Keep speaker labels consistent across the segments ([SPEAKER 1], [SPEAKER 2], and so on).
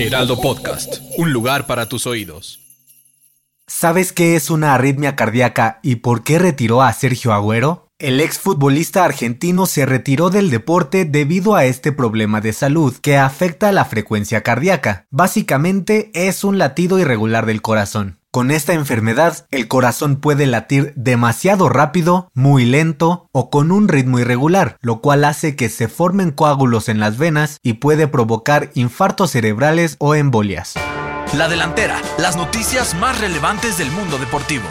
[SPEAKER 1] Heraldo Podcast, un lugar para tus oídos.
[SPEAKER 2] ¿Sabes qué es una arritmia cardíaca y por qué retiró a Sergio Agüero? El exfutbolista argentino se retiró del deporte debido a este problema de salud que afecta la frecuencia cardíaca. Básicamente es un latido irregular del corazón. Con esta enfermedad, el corazón puede latir demasiado rápido, muy lento o con un ritmo irregular, lo cual hace que se formen coágulos en las venas y puede provocar infartos cerebrales o embolias.
[SPEAKER 1] La delantera, las noticias más relevantes del mundo deportivo.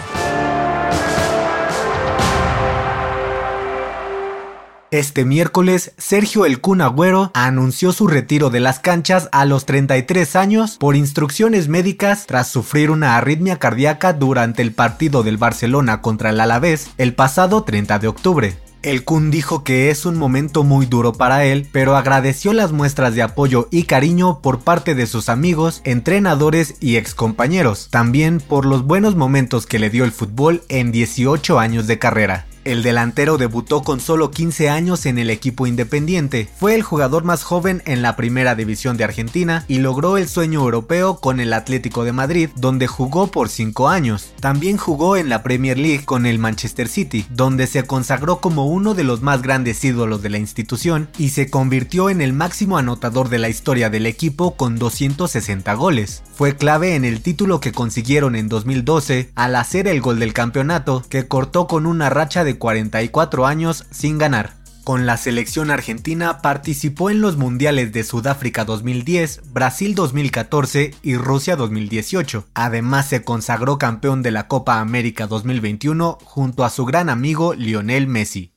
[SPEAKER 2] Este miércoles, Sergio El Kun Agüero anunció su retiro de las canchas a los 33 años por instrucciones médicas tras sufrir una arritmia cardíaca durante el partido del Barcelona contra el Alavés el pasado 30 de octubre. El Kun dijo que es un momento muy duro para él, pero agradeció las muestras de apoyo y cariño por parte de sus amigos, entrenadores y excompañeros, también por los buenos momentos que le dio el fútbol en 18 años de carrera. El delantero debutó con solo 15 años en el equipo independiente, fue el jugador más joven en la primera división de Argentina y logró el sueño europeo con el Atlético de Madrid, donde jugó por 5 años. También jugó en la Premier League con el Manchester City, donde se consagró como uno de los más grandes ídolos de la institución y se convirtió en el máximo anotador de la historia del equipo con 260 goles. Fue clave en el título que consiguieron en 2012 al hacer el gol del campeonato que cortó con una racha de 44 años sin ganar. Con la selección argentina participó en los mundiales de Sudáfrica 2010, Brasil 2014 y Rusia 2018. Además se consagró campeón de la Copa América 2021 junto a su gran amigo Lionel Messi.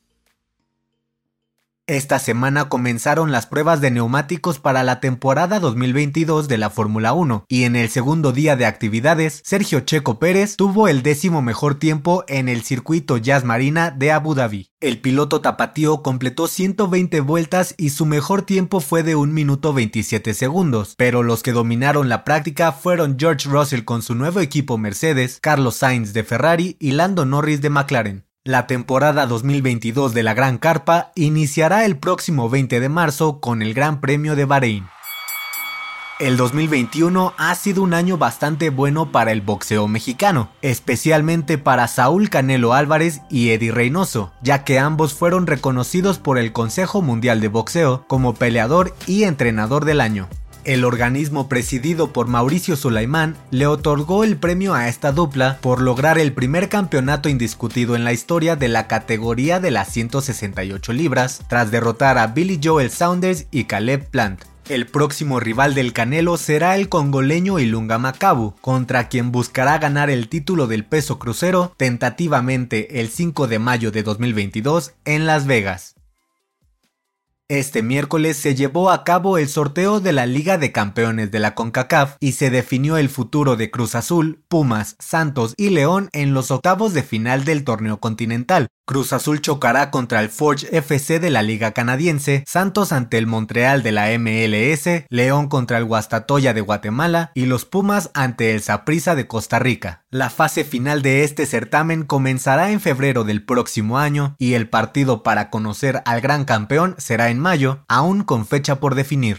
[SPEAKER 2] Esta semana comenzaron las pruebas de neumáticos para la temporada 2022 de la Fórmula 1 y en el segundo día de actividades, Sergio Checo Pérez tuvo el décimo mejor tiempo en el circuito Jazz Marina de Abu Dhabi. El piloto tapatío completó 120 vueltas y su mejor tiempo fue de 1 minuto 27 segundos, pero los que dominaron la práctica fueron George Russell con su nuevo equipo Mercedes, Carlos Sainz de Ferrari y Lando Norris de McLaren. La temporada 2022 de la Gran Carpa iniciará el próximo 20 de marzo con el Gran Premio de Bahrein. El 2021 ha sido un año bastante bueno para el boxeo mexicano, especialmente para Saúl Canelo Álvarez y Eddie Reynoso, ya que ambos fueron reconocidos por el Consejo Mundial de Boxeo como peleador y entrenador del año. El organismo presidido por Mauricio Sulaimán le otorgó el premio a esta dupla por lograr el primer campeonato indiscutido en la historia de la categoría de las 168 libras, tras derrotar a Billy Joel Saunders y Caleb Plant. El próximo rival del Canelo será el congoleño Ilunga Macabu, contra quien buscará ganar el título del peso crucero tentativamente el 5 de mayo de 2022 en Las Vegas. Este miércoles se llevó a cabo el sorteo de la Liga de Campeones de la CONCACAF y se definió el futuro de Cruz Azul, Pumas, Santos y León en los octavos de final del torneo continental. Cruz Azul chocará contra el Forge FC de la Liga Canadiense, Santos ante el Montreal de la MLS, León contra el Guastatoya de Guatemala y los Pumas ante el Saprissa de Costa Rica. La fase final de este certamen comenzará en febrero del próximo año y el partido para conocer al gran campeón será en mayo, aún con fecha por definir.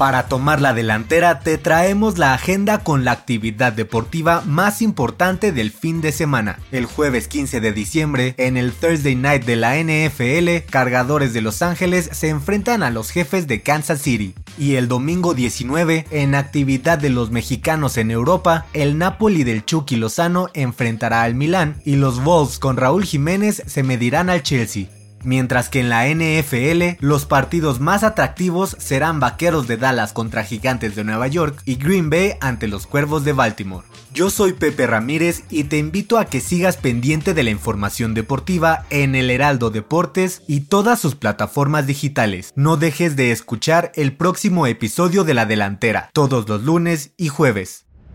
[SPEAKER 2] Para tomar la delantera te traemos la agenda con la actividad deportiva más importante del fin de semana. El jueves 15 de diciembre, en el Thursday Night de la NFL, Cargadores de Los Ángeles se enfrentan a los jefes de Kansas City. Y el domingo 19, en actividad de los mexicanos en Europa, el Napoli del Chucky Lozano enfrentará al Milán y los Wolves con Raúl Jiménez se medirán al Chelsea. Mientras que en la NFL los partidos más atractivos serán Vaqueros de Dallas contra Gigantes de Nueva York y Green Bay ante los Cuervos de Baltimore. Yo soy Pepe Ramírez y te invito a que sigas pendiente de la información deportiva en el Heraldo Deportes y todas sus plataformas digitales. No dejes de escuchar el próximo episodio de La Delantera, todos los lunes y jueves.